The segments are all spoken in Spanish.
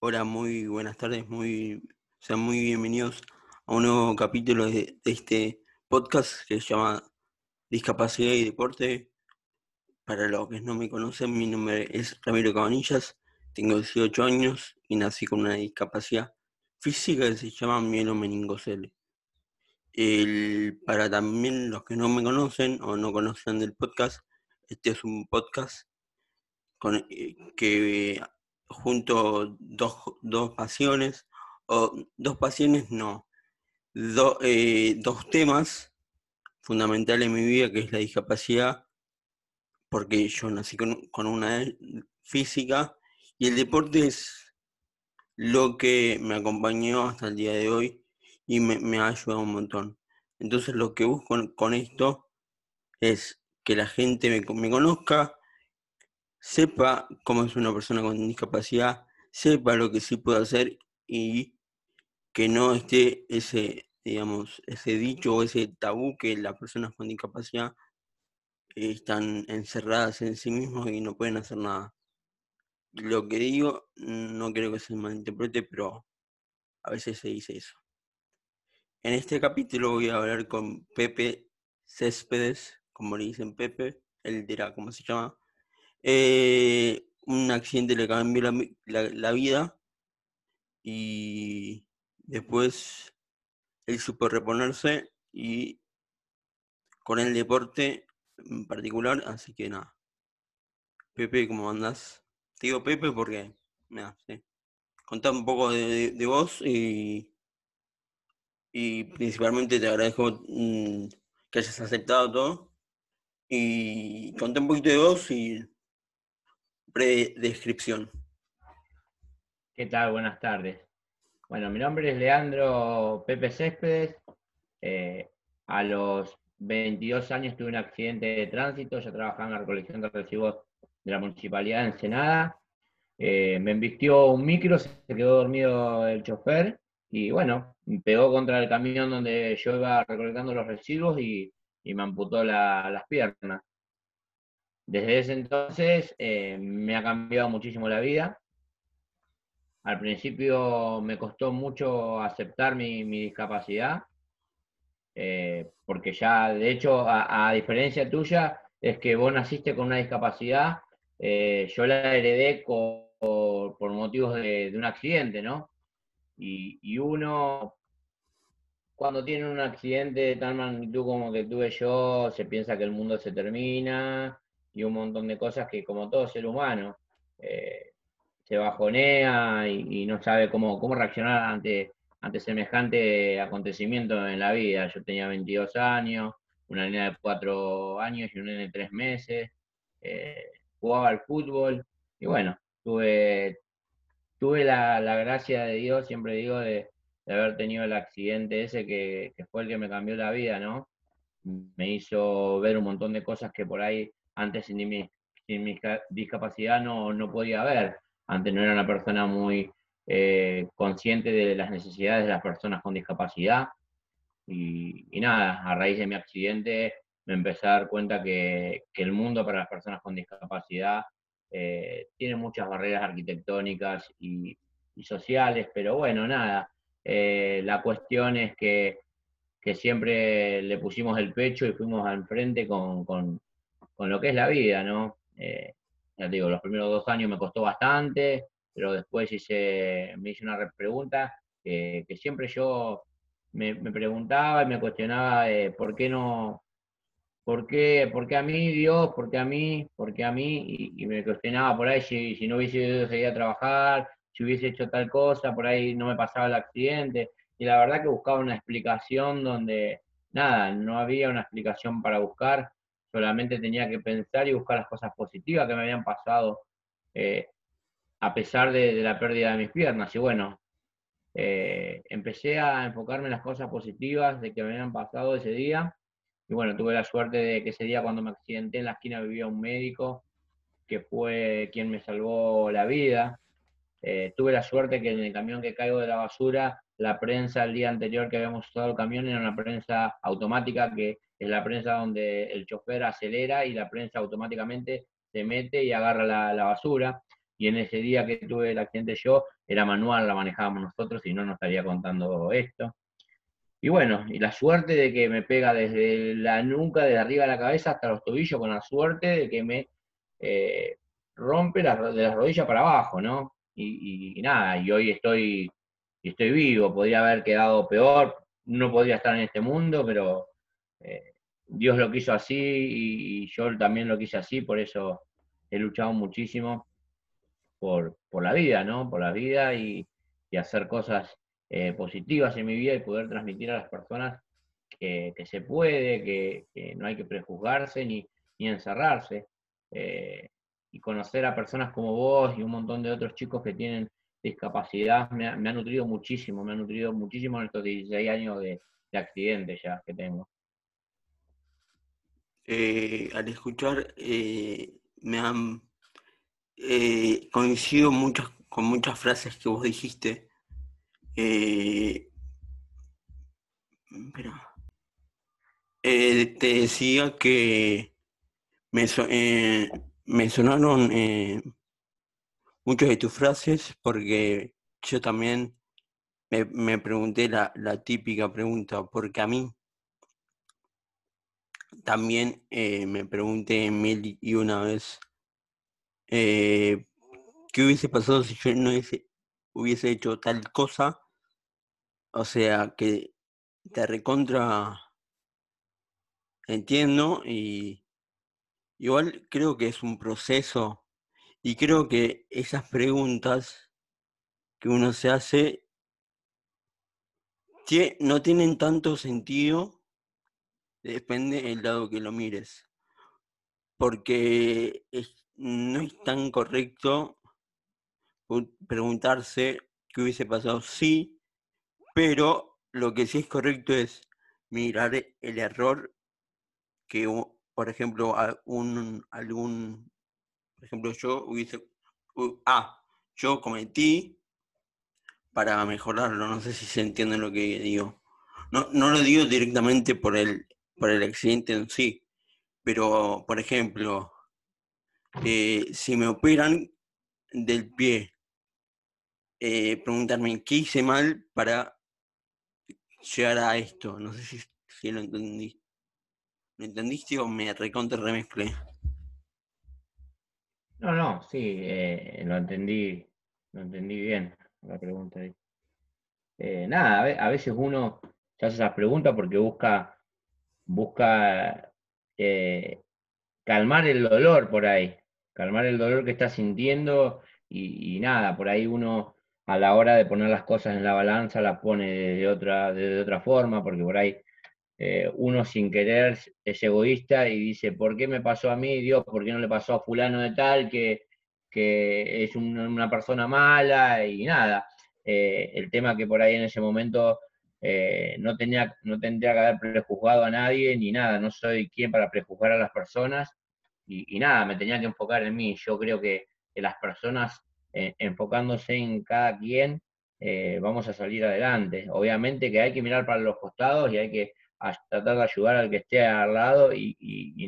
Hola, muy buenas tardes, muy, sean muy bienvenidos a un nuevo capítulo de, este podcast que se llama Discapacidad y Deporte. Para los que no me conocen, mi nombre es Ramiro Cabanillas, tengo 18 años y nací con una discapacidad física que se llama mielomeningocele. El, para también los que no me conocen o no conocen del podcast, este es un podcast con, eh, que junto dos, dos pasiones, o dos pasiones no, eh, dos temas fundamentales en mi vida, que es la discapacidad, porque yo nací con, una física, y el deporte es lo que me acompañó hasta el día de hoy y me, ha ayudado un montón. Entonces lo que busco con, esto es que la gente me conozca, sepa cómo es una persona con discapacidad, sepa lo que sí puede hacer y que no esté ese, digamos, ese dicho o ese tabú que las personas con discapacidad están encerradas en sí mismos y no pueden hacer nada. Lo que digo, no creo que se malinterprete, pero a veces se dice eso. En este capítulo voy a hablar con Pepe Céspedes, como le dicen Pepe, él dirá cómo se llama. Eh, un accidente le cambió la, vida y después él supo reponerse y con el deporte en particular, así que nada. Pepe, ¿cómo andás? Te digo Pepe porque, nada, sí. Contá un poco de, de- vos y, y principalmente te agradezco mm, que hayas aceptado todo. Y conté un poquito de vos y breve descripción. ¿Qué tal? Buenas tardes. Bueno, mi nombre es Leandro Pepe Céspedes. Eh, a los 22 años tuve un accidente de tránsito. Yo trabajaba en la recolección de residuos de la Municipalidad de Ensenada. Eh, me embistió un micro, se quedó dormido el chofer y bueno, pegó contra el camión donde yo iba recolectando los residuos y, me amputó la- las piernas. Desde ese entonces eh, me ha cambiado muchísimo la vida. Al principio me costó mucho aceptar mi, discapacidad, eh, porque ya, de hecho, a, diferencia tuya, es que vos naciste con una discapacidad, eh, yo la heredé por, motivos de, de un accidente, ¿no? Y, y uno, cuando tiene un accidente de tal magnitud como que tuve yo, se piensa que el mundo se termina y un montón de cosas que, como todo ser humano, eh, se bajonea y, no sabe cómo, cómo reaccionar ante, ante semejante acontecimiento en la vida. Yo tenía 22 años, una niña de 4 años y un nene de 3 meses, eh, jugaba al fútbol y bueno, tuve, tuve la, la gracia de Dios, siempre digo, de, de haber tenido el accidente ese que, que fue el que me cambió la vida, ¿no? Me hizo ver un montón de cosas que por ahí antes sin mi, discapacidad no, podía ver. Antes no era una persona muy eh, consciente de las necesidades de las personas con discapacidad. Y, nada, a raíz de mi accidente me empecé a dar cuenta que, el mundo para las personas con discapacidad eh, tiene muchas barreras arquitectónicas y, sociales, pero bueno, nada. eh, la cuestión es que, siempre le pusimos el pecho y fuimos al frente con, con lo que es la vida, ¿no? Eh, ya te digo, los primeros dos años me costó bastante, pero después hice, me hice una re- pregunta que, siempre yo me, preguntaba y me cuestionaba eh, por qué no, por qué, por qué a mí Dios, por qué a mí, por qué a mí, y, y me cuestionaba por ahí si, si no hubiese ido seguir a trabajar, si hubiese hecho tal cosa, por ahí no me pasaba el accidente, y la verdad que buscaba una explicación donde, nada, no había una explicación para buscar, solamente tenía que pensar y buscar las cosas positivas que me habían pasado eh, a pesar de, la pérdida de mis piernas. Y bueno, eh, empecé a enfocarme en las cosas positivas de que me habían pasado ese día. Y bueno, tuve la suerte de que ese día cuando me accidenté en la esquina vivía un médico que fue quien me salvó la vida. Eh, tuve la suerte que en el camión que caigo de la basura, la prensa el día anterior que habíamos usado el camión era una prensa automática, que es la prensa donde el chofer acelera y la prensa automáticamente se mete y agarra la, basura. y en ese día que tuve el accidente yo, era manual, la manejábamos nosotros y no nos estaría contando esto. Y bueno, y la suerte de que me pega desde la nuca, desde arriba de la cabeza hasta los tobillos, con la suerte de que me eh, rompe de las rodillas para abajo, ¿no? Y, nada, y hoy estoy, estoy vivo, podría haber quedado peor, no podría estar en este mundo, pero eh, Dios lo quiso así y, yo también lo quise así, por eso he luchado muchísimo por, la vida, ¿no? Por la vida y, hacer cosas eh, positivas en mi vida y poder transmitir a las personas que, se puede, que, no hay que prejuzgarse ni, encerrarse. Eh, y conocer a personas como vos y un montón de otros chicos que tienen discapacidad me ha, nutrido muchísimo, me ha nutrido muchísimo en estos 16 años de, de accidentes ya que tengo. Eh, al escuchar, eh, me han eh, coincido muchas, con muchas frases que vos dijiste. pero, te decía que me, me sonaron eh, muchas de tus frases porque yo también me, pregunté la, típica pregunta, porque a mí también eh, me pregunté mil y una vez eh, qué hubiese pasado si yo no hubiese, hecho tal cosa. O sea, que te recontra entiendo y Igual creo que es un proceso y creo que esas preguntas que uno se hace no tienen tanto sentido, depende del lado que lo mires, porque no es tan correcto preguntarse qué hubiese pasado sí, pero lo que sí es correcto es mirar el error que por ejemplo, algún, por ejemplo, yo hubiese, ah, yo cometí para mejorarlo, no sé si se entiende lo que digo. No, no lo digo directamente por el, por el accidente en sí, pero, por ejemplo, eh, si me operan del pie, eh, preguntarme qué hice mal para llegar a esto. No sé si, si lo entendí. ¿Me entendiste o me recontra remezclé? No, no, sí, eh, lo entendí, lo entendí bien la pregunta ahí. Eh, nada, a veces uno se hace esas preguntas porque busca, busca eh, calmar el dolor por ahí, calmar el dolor que está sintiendo y, nada, por ahí uno a la hora de poner las cosas en la balanza las pone de otra, de otra forma, porque por ahí eh, uno sin querer es egoísta y dice, ¿por qué me pasó a mí, Dios? ¿Por qué no le pasó a fulano de tal que, es una persona mala? Y nada, eh, el tema que por ahí en ese momento eh, no, tenía, no tendría que haber prejuzgado a nadie ni nada, no soy quien para prejuzgar a las personas y, nada, me tenía que enfocar en mí. Yo creo que, las personas enfocándose en cada quien, vamos a salir adelante. Obviamente que hay que mirar para los costados y hay que a tratar de ayudar al que esté al lado y,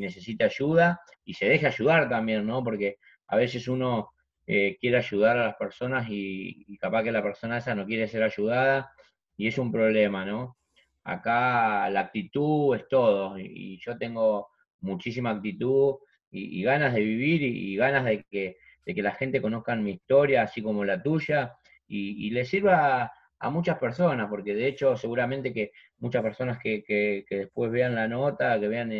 necesita ayuda y se deja ayudar también, ¿no? Porque a veces uno eh, quiere ayudar a las personas y, capaz que la persona esa no quiere ser ayudada y es un problema, ¿no? Acá la actitud es todo y, yo tengo muchísima actitud y, ganas de vivir y, ganas de que, de que la gente conozca mi historia, así como la tuya, y, le sirva a muchas personas, porque de hecho seguramente que muchas personas que, después vean la nota, que vean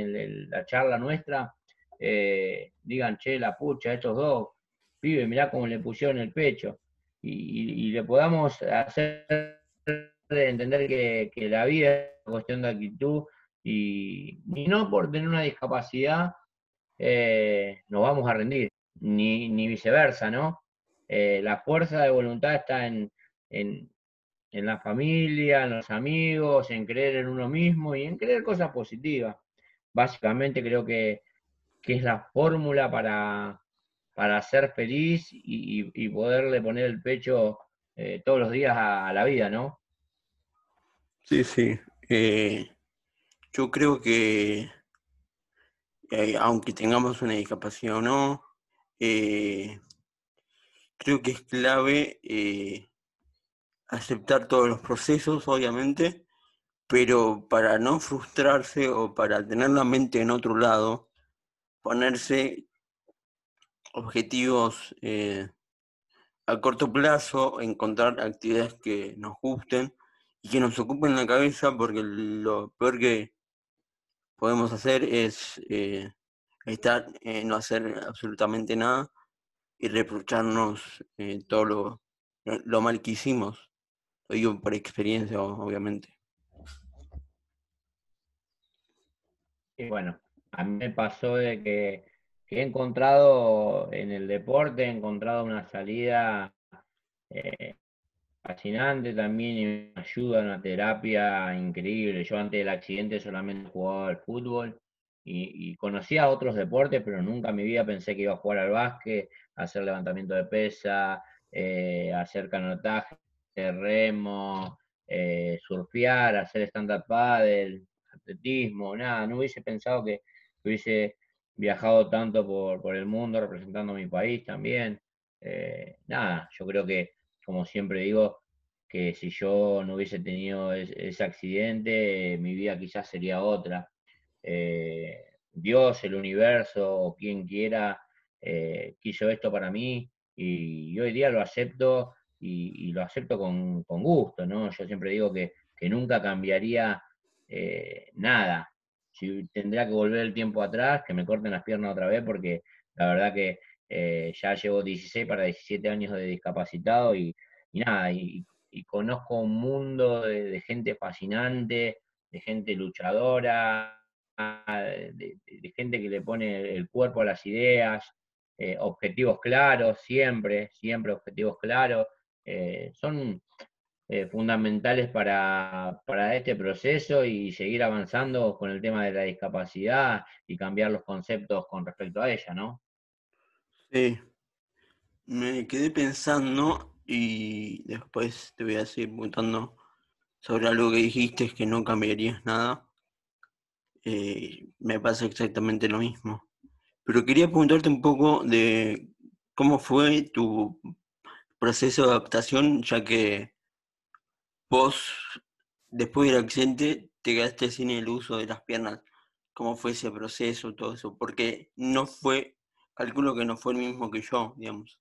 la charla nuestra, eh, digan, che, la pucha, estos dos, pibe, mirá cómo le pusieron el pecho, y, le podamos hacer entender que, la vida es cuestión de actitud, y, no por tener una discapacidad eh, nos vamos a rendir, ni, viceversa, ¿no? Eh, la fuerza de voluntad está en la familia, en los amigos, en creer en uno mismo y en creer cosas positivas. Básicamente creo que, es la fórmula para, para, ser feliz y, poderle poner el pecho eh, todos los días a, la vida, ¿no? Sí, sí. Eh, yo creo que eh, aunque tengamos una discapacidad o no, creo que es clave aceptar todos los procesos, obviamente, pero para no frustrarse o para tener la mente en otro lado, ponerse objetivos eh, a corto plazo, encontrar actividades que nos gusten y que nos ocupen la cabeza, porque lo peor que podemos hacer es eh, estar, eh, no hacer absolutamente nada y reprocharnos todo lo, lo mal que hicimos. Digo por experiencia, obviamente. Y bueno, a mí me pasó de que, he encontrado en el deporte, he encontrado una salida eh, fascinante también y me ayuda, una terapia increíble. Yo antes del accidente solamente jugaba al fútbol y, conocía otros deportes, pero nunca en mi vida pensé que iba a jugar al básquet, hacer levantamiento de pesa, eh, hacer canotaje, remo, eh, surfear, hacer stand-up paddle, atletismo, nada, no hubiese pensado que, hubiese viajado tanto por, el mundo representando a mi país también. Eh, nada, yo creo que, como siempre digo, que si yo no hubiese tenido ese accidente, mi vida quizás sería otra. Eh, Dios, el universo o quien quiera quiso esto para mí y, hoy día lo acepto y, lo acepto con, gusto, ¿no? Yo siempre digo que, que nunca cambiaría eh, nada. Si tendría que volver el tiempo atrás, que me corten las piernas otra vez, porque la verdad que eh, ya llevo 16 para 17 años de discapacitado y, nada, y, conozco un mundo de, gente fascinante, de gente luchadora, de, gente que le pone el cuerpo a las ideas, eh, objetivos claros, siempre, siempre objetivos claros. Son eh, fundamentales para, este proceso y seguir avanzando con el tema de la discapacidad y cambiar los conceptos con respecto a ella, ¿no? Sí, me quedé pensando y después te voy a seguir preguntando sobre algo que dijiste, que no cambiarías nada. Eh, me pasa exactamente lo mismo. Pero quería preguntarte un poco de cómo fue tu proceso de adaptación, ya que Vos, después del accidente, te quedaste sin el uso de las piernas. ¿Cómo fue ese proceso, todo eso? Porque no fue, calculo que no fue el mismo que yo, digamos.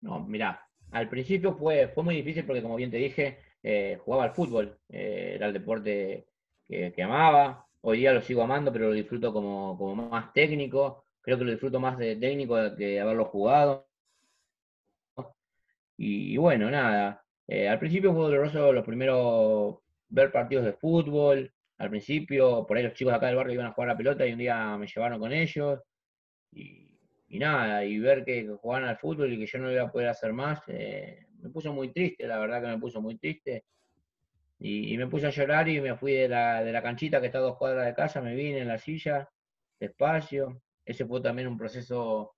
No, mira, al principio fue, fue muy difícil porque, como bien te dije, eh, jugaba al fútbol. Eh, era el deporte que, amaba. Hoy día lo sigo amando, pero lo disfruto como, como más técnico. Creo que lo disfruto más de técnico que de haberlo jugado. Y, bueno, nada, eh, al principio fue doloroso los primeros ver partidos de fútbol, al principio, por ahí los chicos de acá del barrio iban a jugar a la pelota y un día me llevaron con ellos. Y, nada, y ver que, jugaban al fútbol y que yo no iba a poder hacer más, eh, me puso muy triste, la verdad que me puso muy triste. Y, me puse a llorar y me fui de la, de la canchita que está a dos cuadras de casa, me vine en la silla, despacio. Ese fue también un proceso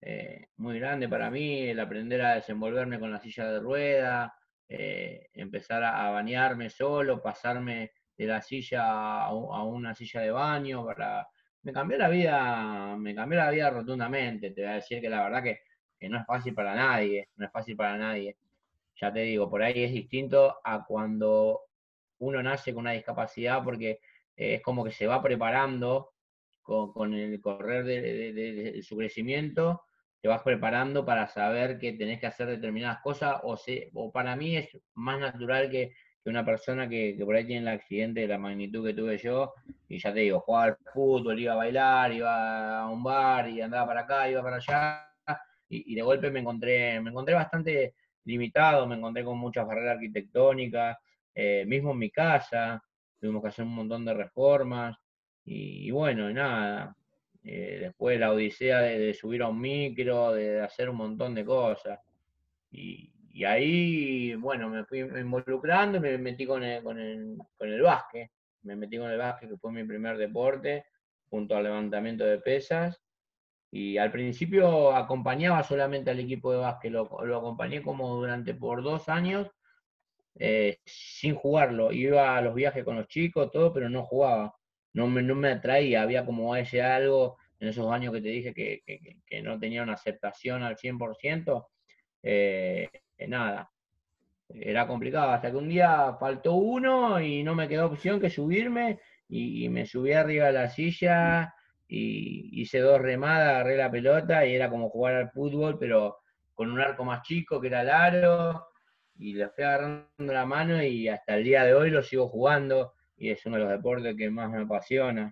eh, muy grande para mí, el aprender a desenvolverme con la silla de rueda, eh, empezar a, bañarme solo, pasarme de la silla a, una silla de baño, para... me cambió la vida, me cambió la vida rotundamente, te voy a decir que la verdad que, no es fácil para nadie, no es fácil para nadie. Ya te digo, por ahí es distinto a cuando uno nace con una discapacidad porque eh, es como que se va preparando con, el correr de, su crecimiento te vas preparando para saber que tenés que hacer determinadas cosas, o, o para mí es más natural que, una persona que, por ahí tiene el accidente de la magnitud que tuve yo, y ya te digo, jugaba al fútbol, iba a bailar, iba a un bar, y andaba para acá, iba para allá, y, de golpe me encontré, me encontré bastante limitado, me encontré con muchas barreras arquitectónicas, eh, mismo en mi casa, tuvimos que hacer un montón de reformas, y, y bueno, nada, eh, después la odisea de, subir a un micro, de, hacer un montón de cosas. Y, ahí, bueno, me fui involucrando y me metí con el, con, el, con el básquet. Me metí con el básquet, que fue mi primer deporte, junto al levantamiento de pesas. Y al principio acompañaba solamente al equipo de básquet, lo, acompañé como durante por dos años, eh, sin jugarlo. Iba a los viajes con los chicos, todo, pero no jugaba no me, no me atraía, había como ese algo en esos años que te dije que, no tenía una aceptación al 100%, eh, nada, era complicado. Hasta que un día faltó uno y no me quedó opción que subirme y, me subí arriba de la silla y hice dos remadas, agarré la pelota y era como jugar al fútbol, pero con un arco más chico que era el aro y le fui agarrando la mano y hasta el día de hoy lo sigo jugando y es uno de los deportes que más me apasiona.